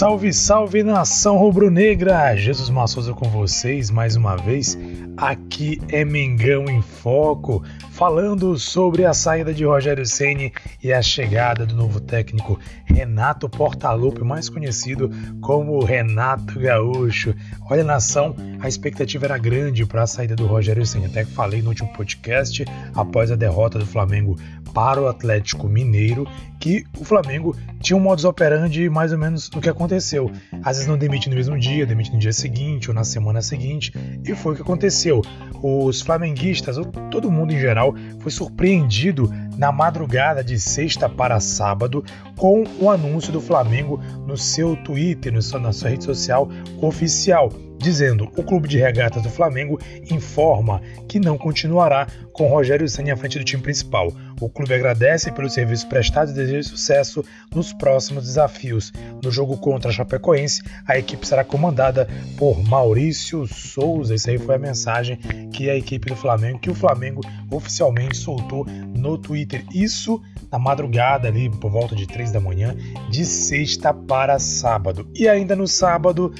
Salve, salve nação rubro-negra! Jesus Massosa com vocês mais uma vez. Aqui é Mengão em Foco, falando sobre a saída de Rogério Ceni e a chegada do novo técnico Renato Portaluppi, mais conhecido como Renato Gaúcho. Olha, nação, a expectativa era grande para a saída do Rogério Ceni. Até que falei no último podcast, após a derrota do Flamengo para o Atlético Mineiro, que o Flamengo tinha um modus operandi mais ou menos do que aconteceu. Às vezes não demite no mesmo dia, demite no dia seguinte ou na semana seguinte, e foi o que aconteceu. Os flamenguistas, ou todo mundo em geral, foi surpreendido na madrugada de sexta para sábado com o anúncio do Flamengo no seu Twitter, na sua rede social oficial dizendo: o clube de regatas do Flamengo informa que não continuará com Rogério Ceni à frente do time principal. O clube agradece pelos serviços prestados e deseja sucesso nos próximos desafios. No jogo contra a Chapecoense, a equipe será comandada por Maurício Souza. Essa aí foi a mensagem que a equipe do Flamengo, que o Flamengo oficialmente soltou no Twitter. Isso na madrugada ali, por volta de 3 da manhã, de sexta para sábado. E ainda no sábado,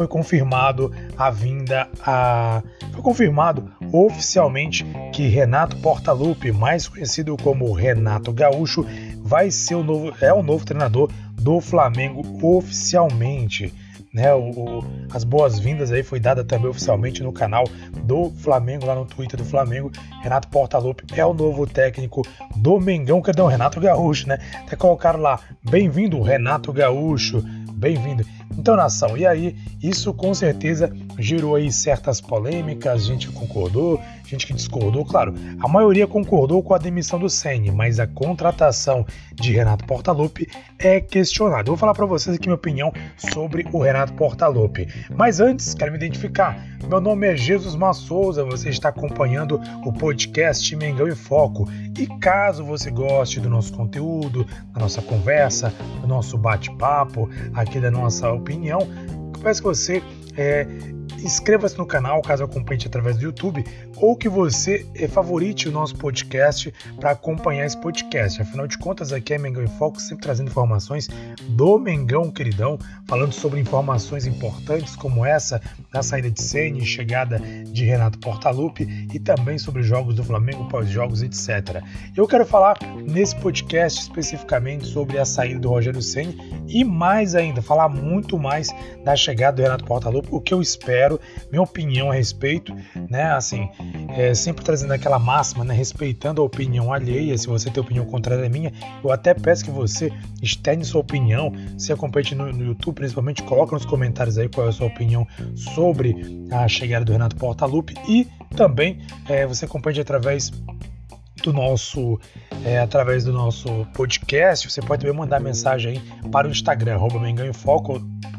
foi confirmado a vinda a foi confirmado oficialmente que Renato Portaluppi, mais conhecido como Renato Gaúcho, vai ser o novo é o novo treinador do Flamengo oficialmente. Né, o, o, as boas-vindas aí foi dada também oficialmente no canal do Flamengo, lá no Twitter do Flamengo. Renato Portaluppi é o novo técnico do Mengão, que é o Renato Gaúcho, né? Até colocaram lá, bem-vindo Renato Gaúcho, bem-vindo. Então, nação, e aí, isso com certeza gerou aí certas polêmicas, gente que concordou, gente que discordou, claro, a maioria concordou com a demissão do Senni, mas a contratação de Renato Portaluppi é questionada. Eu vou falar para vocês aqui minha opinião sobre o Renato Portaluppi. Mas antes, quero me identificar. Meu nome é Jesus Massouza, você está acompanhando o podcast Mengão em Foco. E caso você goste do nosso conteúdo, da nossa conversa, do nosso bate-papo, aqui da nossa opinião, peço que você é, inscreva-se no canal caso acompanhe através do YouTube ou que você eh, favorite o nosso podcast para acompanhar esse podcast. Afinal de contas, aqui é Mengão em Foco, sempre trazendo informações do Mengão queridão, falando sobre informações importantes como essa da saída de Sene, chegada de Renato Portaluppi e também sobre jogos do Flamengo, pós-jogos, etc. Eu quero falar nesse podcast especificamente sobre a saída do Rogério Ceni e mais ainda, falar muito mais da chegada do Renato Portaluppi, o que eu espero, minha opinião a respeito, né? Assim, é, sempre trazendo aquela máxima, né, respeitando a opinião alheia. Se você tem opinião contrária à minha, eu até peço que você externe sua opinião. Se acompanha no, no YouTube, principalmente, coloca nos comentários aí qual é a sua opinião sobre a chegada do Renato Portaluppi e também é, você acompanha através do nosso é, através do nosso podcast. Você pode também mandar mensagem aí para o Instagram, arroba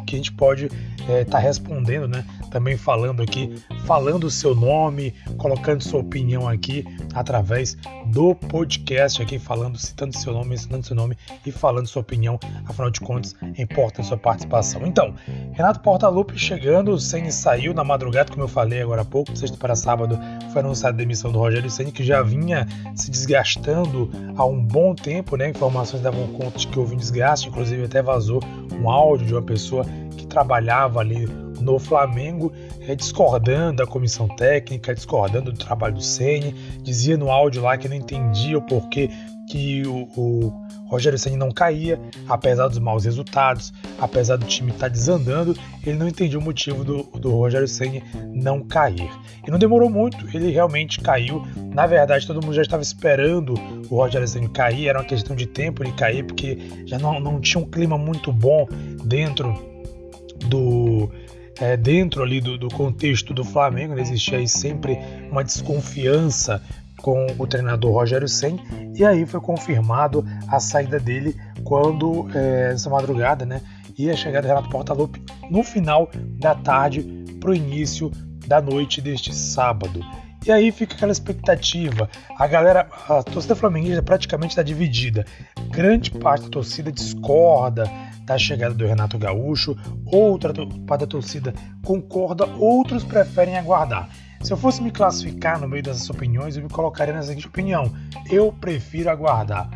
que a gente pode estar é, tá respondendo, né? Também falando aqui, falando o seu nome, colocando sua opinião aqui através do podcast aqui, falando, citando seu nome, mencionando seu nome e falando sua opinião. Afinal de contas, importa a sua participação. Então, Renato Portaluppi chegando, o Senni saiu na madrugada, como eu falei agora há pouco, sexta para sábado, foi anunciada a demissão do Rogério Senni, que já vinha se desgastando há um bom tempo, né? Informações davam conta de que houve um desgaste, inclusive até vazou um áudio de uma pessoa que trabalhava ali no Flamengo, é, discordando da comissão técnica, discordando do trabalho do Ceni, dizia no áudio lá que não entendia o porquê que o, o Rogério Ceni não caía, apesar dos maus resultados, apesar do time estar tá desandando, ele não entendia o motivo do, do Rogério Ceni não cair. E não demorou muito, ele realmente caiu. Na verdade, todo mundo já estava esperando o Rogério Ceni cair, era uma questão de tempo ele cair, porque já não, não tinha um clima muito bom dentro do é, dentro ali do, do, contexto do Flamengo, né, existia aí sempre uma desconfiança com o treinador Rogério Sen e aí foi confirmado a saída dele quando é, essa madrugada, né? e a chegada do Renato Portaluppi no final da tarde para o início da noite deste sábado. E aí fica aquela expectativa. A galera, a torcida flamenguista praticamente está dividida. Grande parte da torcida discorda da chegada do Renato Gaúcho, outra parte da torcida concorda, outros preferem aguardar. Se eu fosse me classificar no meio dessas opiniões, eu me colocaria na seguinte opinião: eu prefiro aguardar.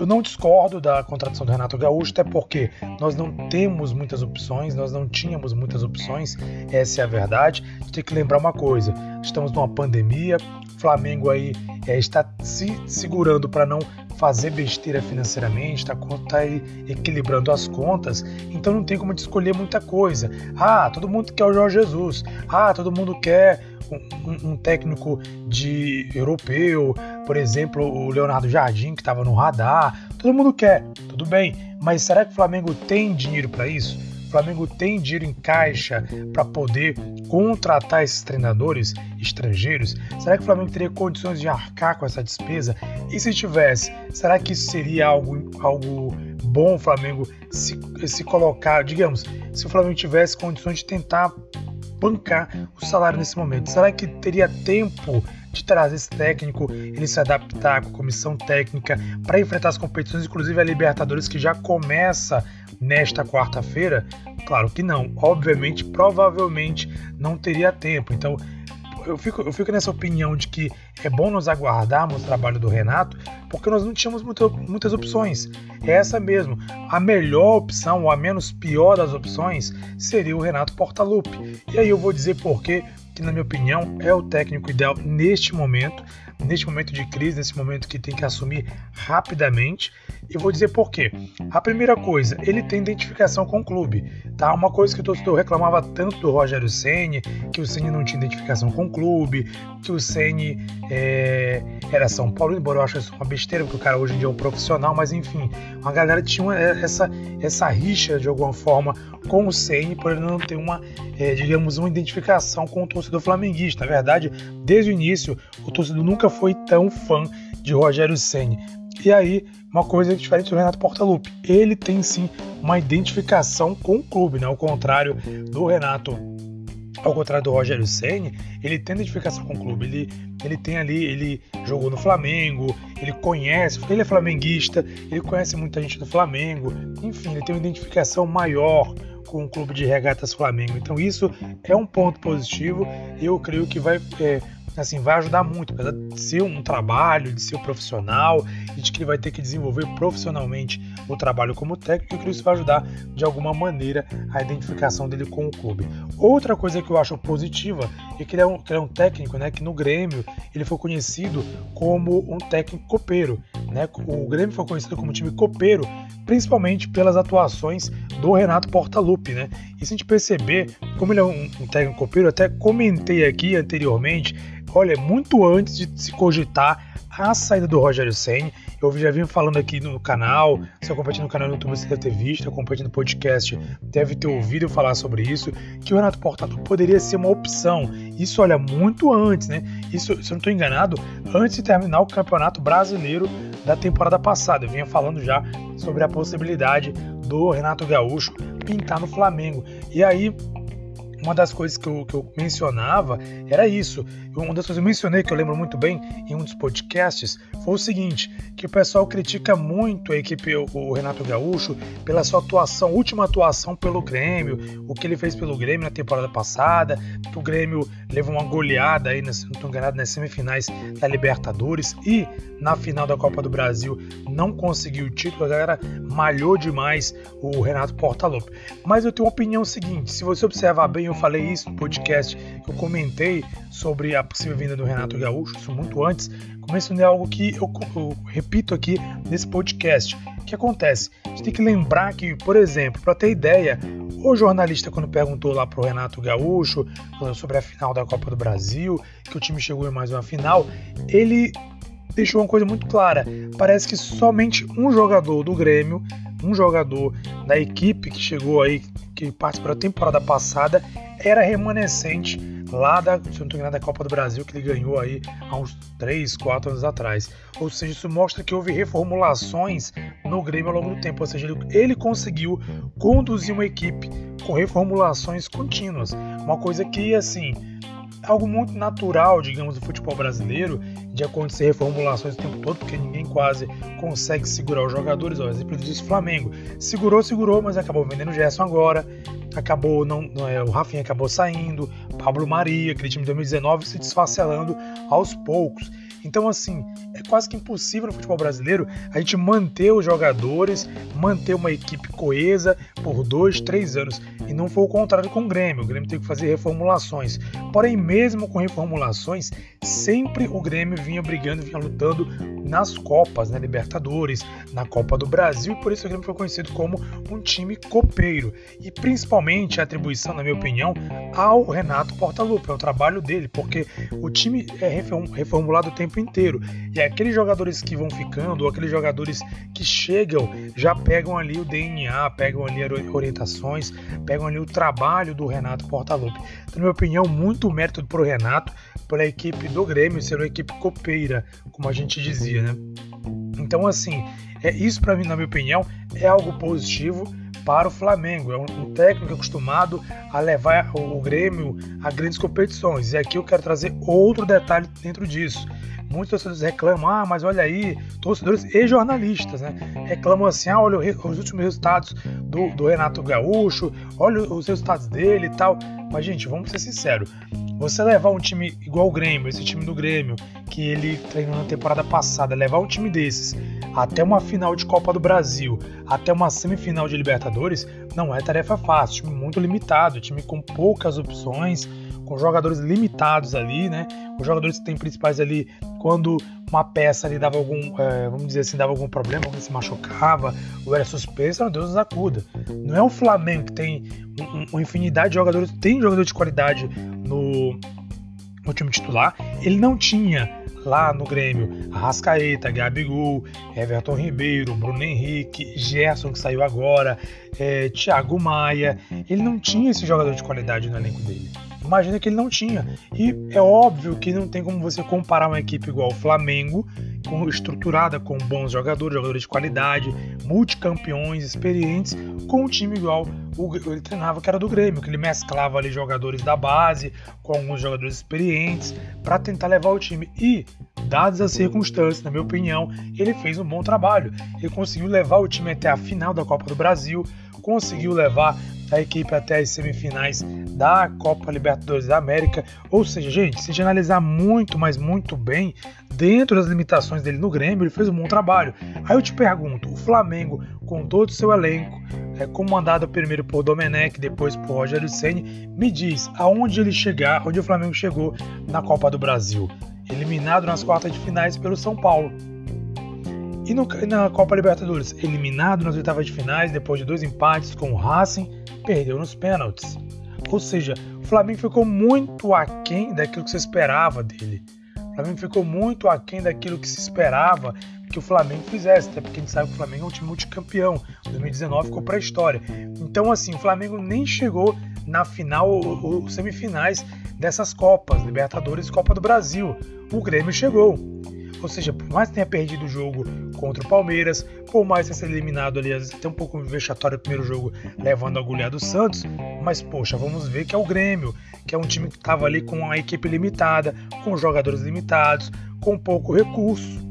Eu não discordo da contratação do Renato Gaúcho, até porque nós não temos muitas opções, nós não tínhamos muitas opções, essa é a verdade. A gente tem que lembrar uma coisa: estamos numa pandemia, Flamengo aí é, está se segurando para não fazer besteira financeiramente, está tá aí equilibrando as contas, então não tem como te escolher muita coisa. Ah, todo mundo quer o Jorge Jesus. Ah, todo mundo quer um, um, técnico de europeu, por exemplo, o Leonardo Jardim, que estava no radar. Todo mundo quer, tudo bem, mas será que o Flamengo tem dinheiro para isso? O Flamengo tem dinheiro em caixa para poder contratar esses treinadores estrangeiros? Será que o Flamengo teria condições de arcar com essa despesa? E se tivesse, será que isso seria algo, algo bom o Flamengo se, se colocar, digamos, se o Flamengo tivesse condições de tentar bancar o salário nesse momento? Será que teria tempo de trazer esse técnico, ele se adaptar com a comissão técnica para enfrentar as competições, inclusive a Libertadores que já começa nesta quarta-feira? Claro que não. Obviamente, provavelmente não teria tempo. Então, eu fico, eu fico nessa opinião de que é bom nós aguardarmos o trabalho do Renato, porque nós não tínhamos muitas opções. É essa mesmo. A melhor opção, ou a menos pior das opções, seria o Renato Portaluppi. E aí eu vou dizer por que na minha opinião é o técnico ideal neste momento, neste momento de crise, nesse momento que tem que assumir rapidamente. E vou dizer por quê. A primeira coisa, ele tem identificação com o clube, tá? Uma coisa que o torcedor reclamava tanto do Rogério Ceni, que o Ceni não tinha identificação com o clube, que o Ceni é, era São Paulo, embora eu ache isso uma besteira, porque o cara hoje em dia é um profissional, mas enfim, a galera tinha uma, essa, essa rixa de alguma forma com o Ceni por ele não ter uma, é, digamos, uma identificação com o torcedor flamenguista. Na verdade, desde o início, o torcedor nunca foi tão fã de Rogério Ceni. E aí, uma coisa diferente do Renato Portaluppi, ele tem sim uma identificação com o clube, né? Ao contrário do Renato, ao contrário do Rogério Ceni, ele tem identificação com o clube. Ele, ele tem ali, ele jogou no Flamengo, ele conhece, ele é flamenguista, ele conhece muita gente do Flamengo. Enfim, ele tem uma identificação maior com o clube de regatas Flamengo. Então isso é um ponto positivo. Eu creio que vai é, assim, vai ajudar muito, apesar de ser um trabalho, de ser um profissional e de que ele vai ter que desenvolver profissionalmente o trabalho como técnico, eu creio que isso vai ajudar de alguma maneira a identificação dele com o clube. Outra coisa que eu acho positiva é que ele é um, ele é um técnico, né, que no Grêmio ele foi conhecido como um técnico copeiro, né? O Grêmio foi conhecido como time copeiro, principalmente pelas atuações do Renato Portaluppi, né? E se a gente perceber como ele é um, um técnico copeiro, até comentei aqui anteriormente olha, muito antes de se cogitar a saída do Rogério Senni. Eu já vim falando aqui no canal, se acompanha no canal no YouTube você deve ter visto, acompanha no podcast deve ter ouvido falar sobre isso, que o Renato Portaluppi poderia ser uma opção. Isso, olha, muito antes, né? Isso, se eu não estou enganado, antes de terminar o Campeonato Brasileiro da temporada passada. Eu vinha falando já sobre a possibilidade do Renato Gaúcho pintar no Flamengo. E aí uma das coisas que eu, que eu mencionava era isso. Uma das coisas que eu mencionei, que eu lembro muito bem em um dos podcasts, foi o seguinte: que o pessoal critica muito a equipe, o Renato Gaúcho, pela sua atuação, última atuação pelo Grêmio, o que ele fez pelo Grêmio na temporada passada, que o Grêmio levou uma goleada aí, não estou enganado, nas semifinais da Libertadores e na final da Copa do Brasil não conseguiu o título, a galera malhou demais o Renato Portaluppi. Mas eu tenho uma opinião seguinte: se você observar bem, eu falei isso no podcast eu comentei sobre a possível vinda do Renato Gaúcho, isso muito antes, mencionei algo que eu, eu, repito aqui nesse podcast. O que acontece? A gente tem que lembrar que, por exemplo, para ter ideia, o jornalista, quando perguntou lá para o Renato Gaúcho sobre a final da Copa do Brasil, que o time chegou em mais uma final, ele deixou uma coisa muito clara. Parece que somente um jogador do Grêmio, um jogador da equipe que chegou aí, que participou da temporada passada, era remanescente lá da, se não da Copa do Brasil que ele ganhou aí há uns 3, 4 anos atrás. Ou seja, isso mostra que houve reformulações no Grêmio ao longo do tempo. Ou seja, ele, ele conseguiu conduzir uma equipe com reformulações contínuas. Uma coisa que, assim, algo muito natural, digamos, do futebol brasileiro, de acontecer reformulações o tempo todo, porque ninguém quase consegue segurar os jogadores. Ó, exemplo disso, Flamengo. Segurou, segurou, mas acabou vendendo o Gerson agora. Acabou, não, não é, o Rafinha acabou saindo. Pablo Maria, aquele time de 2019, se desfacelando aos poucos. Então, assim, é quase que impossível no futebol brasileiro a gente manter os jogadores, manter uma equipe coesa por dois, três anos. E não foi o contrário com o Grêmio. O Grêmio teve que fazer reformulações. Porém, mesmo com reformulações, sempre o Grêmio vinha brigando, vinha lutando nas Copas, na né? Libertadores, na Copa do Brasil, e por isso o Grêmio foi conhecido como um time copeiro. E principalmente a atribuição, na minha opinião, ao Renato Portaluppi, é o trabalho dele, porque o time é reformulado o tempo inteiro. E aqueles jogadores que vão ficando, ou aqueles jogadores que chegam, já pegam ali o DNA, pegam ali orientações, pegam ali o trabalho do Renato Portaluppi. Então, na minha opinião, muito mérito para o Renato, pela equipe do Grêmio ser uma equipe copeira, como a gente dizia, né? Então, assim, é isso para mim, na minha opinião, é algo positivo para o Flamengo. É um, técnico acostumado a levar o Grêmio a grandes competições. E aqui eu quero trazer outro detalhe dentro disso. Muitos torcedores reclamam, ah, mas olha aí, torcedores e jornalistas, né? Reclamam assim, ah, olha os últimos resultados do, do Renato Gaúcho, olha os resultados dele e tal. Mas, gente, vamos ser sinceros. Você levar um time igual o Grêmio, esse time do Grêmio, que ele treinou na temporada passada, levar um time desses até uma final de Copa do Brasil, até uma semifinal de Libertadores, não é tarefa fácil. Time muito limitado, time com poucas opções, com jogadores limitados ali, né? Os jogadores que tem principais ali, quando uma peça ali dava algum, é, vamos dizer assim, dava algum problema, quando se machucava ou era suspenso, Deus nos acuda. Não é o Flamengo que tem uma infinidade de jogadores, tem jogador de qualidade no, no time titular, ele não tinha lá no Grêmio Arrascaeta, Gabigol, Everton Ribeiro, Bruno Henrique, Gerson que saiu agora, é, Thiago Maia. Ele não tinha esse jogador de qualidade no elenco dele. Imagina que ele não tinha. E é óbvio que não tem como você comparar uma equipe igual o Flamengo, com, estruturada com bons jogadores, jogadores de qualidade, multicampeões, experientes, com um time igual o, ele treinava, que era do Grêmio, que ele mesclava ali jogadores da base com alguns jogadores experientes para tentar levar o time. E, dadas as circunstâncias, na minha opinião, ele fez um bom trabalho. Ele conseguiu levar o time até a final da Copa do Brasil, conseguiu levar a equipe até as semifinais da Copa Libertadores da América. Ou seja, gente, se analisar muito, mas muito bem, dentro das limitações dele no Grêmio, ele fez um bom trabalho. Aí eu te pergunto, o Flamengo, com todo o seu elenco, é, comandado primeiro por Domenech, depois por Rogério Ceni, me diz aonde ele chegar, onde o Flamengo chegou na Copa do Brasil, eliminado nas quartas de finais pelo São Paulo. E no, na Copa Libertadores, eliminado nas oitavas de finais, depois de dois empates com o Racing, perdeu nos pênaltis. Ou seja, o Flamengo ficou muito aquém daquilo que se esperava dele. O Flamengo ficou muito aquém daquilo que se esperava que o Flamengo fizesse, até porque a gente sabe que o Flamengo é um time multicampeão. 2019 ficou para a história. Então, assim, o Flamengo nem chegou na final ou, ou semifinais dessas Copas, Libertadores e Copa do Brasil. O Grêmio chegou. Ou seja, por mais que tenha perdido o jogo contra o Palmeiras, por mais que tenha sido eliminado ali, até um pouco vexatório o primeiro jogo, levando a agulha do Santos, mas poxa, vamos ver que é o Grêmio, que é um time que estava ali com a equipe limitada, com jogadores limitados, com pouco recurso.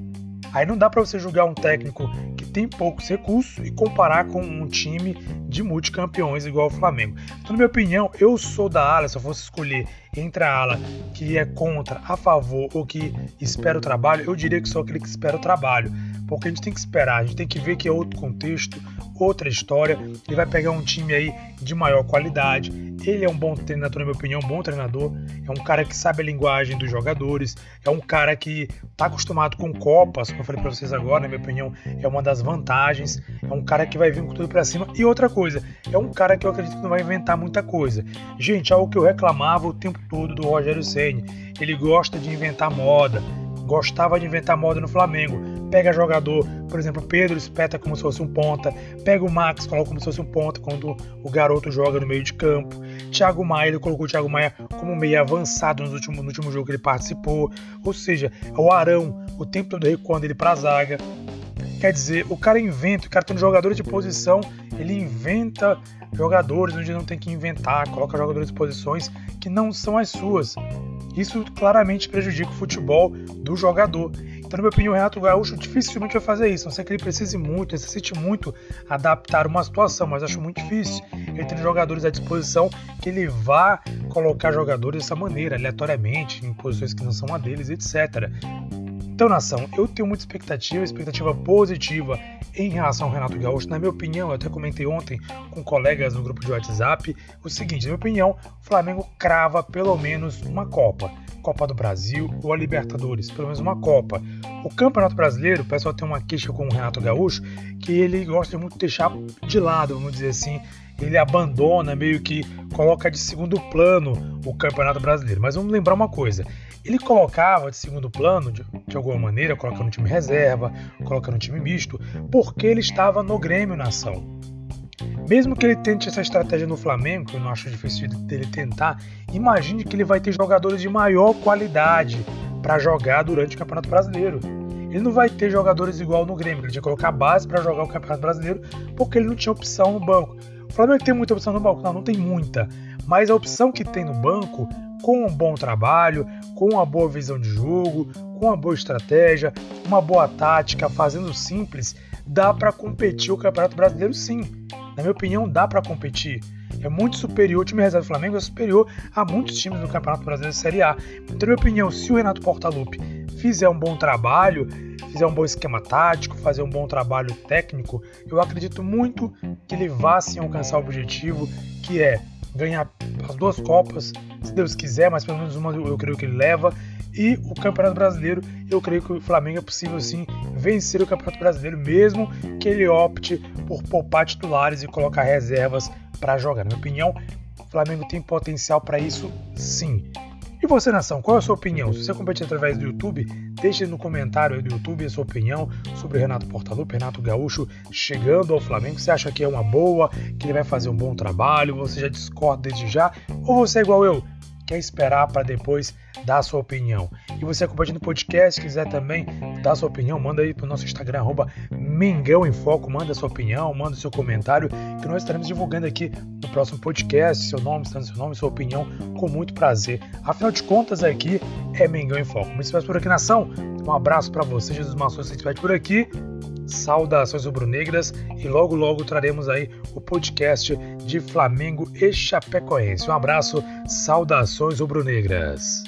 Aí não dá para você julgar um técnico que tem poucos recursos e comparar com um time de multicampeões igual o Flamengo. Então, na minha opinião, eu sou da ala, se eu fosse escolher entre a ala que é contra, a favor ou que espera o trabalho, eu diria que sou aquele que espera o trabalho. Porque a gente tem que esperar, a gente tem que ver que é outro contexto, outra história. Ele vai pegar um time aí de maior qualidade. Ele é um bom treinador, na minha opinião, um bom treinador. É um cara que sabe a linguagem dos jogadores. É um cara que está acostumado com Copas, como eu falei para vocês agora, na minha opinião, é uma das vantagens. É um cara que vai vir com tudo para cima. E outra coisa, é um cara que eu acredito que não vai inventar muita coisa. Gente, algo que eu reclamava o tempo todo do Rogério Ceni. Ele gosta de inventar moda gostava de inventar moda no Flamengo. Pega jogador, por exemplo, Pedro espeta como se fosse um ponta, pega o Max, coloca como se fosse um ponta quando o garoto joga no meio de campo. Thiago Maia, ele colocou o Thiago Maia como meio avançado no último, no último jogo que ele participou. Ou seja, o Arão, o tempo todo recuando ele para a zaga. Quer dizer, o cara inventa, o cara tem jogadores de posição, ele inventa jogadores onde não tem que inventar, coloca jogadores de posições que não são as suas. Isso claramente prejudica o futebol do jogador. Então, na minha opinião, o Renato Gaúcho dificilmente vai fazer isso. Não sei que ele precise muito, necessite muito adaptar uma situação, mas acho muito difícil. Ele tem jogadores à disposição que ele vá colocar jogadores dessa maneira, aleatoriamente, em posições que não são a deles, etc. Então, nação, eu tenho muita expectativa, expectativa positiva em relação ao Renato Gaúcho. Na minha opinião, eu até comentei ontem com colegas no grupo de WhatsApp o seguinte: na minha opinião, o Flamengo crava pelo menos uma Copa. Copa do Brasil ou a Libertadores, pelo menos uma Copa. O Campeonato Brasileiro, o pessoal tem uma queixa com o Renato Gaúcho, que ele gosta muito de deixar de lado, vamos dizer assim, ele abandona, meio que coloca de segundo plano o Campeonato Brasileiro. Mas vamos lembrar uma coisa: ele colocava de segundo plano, de, de alguma maneira, colocando no time reserva, colocando no time misto, porque ele estava no Grêmio Nação. Mesmo que ele tente essa estratégia no Flamengo, que eu não acho difícil dele tentar, imagine que ele vai ter jogadores de maior qualidade para jogar durante o Campeonato Brasileiro. Ele não vai ter jogadores igual no Grêmio, ele tinha que colocar base para jogar o Campeonato Brasileiro, porque ele não tinha opção no banco. O Flamengo tem muita opção no banco? Não, não tem muita. Mas a opção que tem no banco com um bom trabalho, com uma boa visão de jogo, com uma boa estratégia, uma boa tática, fazendo simples, dá para competir o Campeonato Brasileiro sim. Na minha opinião, dá para competir. É muito superior, o time reserva do Flamengo é superior a muitos times do Campeonato Brasileiro de Série A. Então, na minha opinião, se o Renato Portaluppi fizer um bom trabalho, fizer um bom esquema tático, fazer um bom trabalho técnico, eu acredito muito que ele vá sim alcançar o objetivo, que é ganhar as duas Copas, se Deus quiser, mas pelo menos uma eu creio que ele leva. E o Campeonato Brasileiro, eu creio que o Flamengo é possível sim vencer o Campeonato Brasileiro, mesmo que ele opte por poupar titulares e colocar reservas para jogar. Na minha opinião, o Flamengo tem potencial para isso sim. Você, nação, qual é a sua opinião? Se você competir através do YouTube, deixe no comentário aí do YouTube a sua opinião sobre o Renato Portaluppi, Renato Gaúcho chegando ao Flamengo. Você acha que é uma boa, que ele vai fazer um bom trabalho? Você já discorda desde já? Ou você é igual eu? Quer esperar para depois dar a sua opinião? E você acompanha no podcast, quiser também dar a sua opinião, manda aí para o nosso Instagram, arroba Mengão em Foco, manda sua opinião, manda seu comentário, que nós estaremos divulgando aqui no próximo podcast, seu nome, seu nome, sua opinião, com muito prazer. Afinal de contas, aqui é Mengão em Foco. Muito espécie por aqui, nação. Um abraço para você, Jesus Maçons, se estiver por aqui. Saudações rubro-negras e logo logo traremos aí o podcast de Flamengo e Chapecoense. Um abraço, saudações rubro-negras.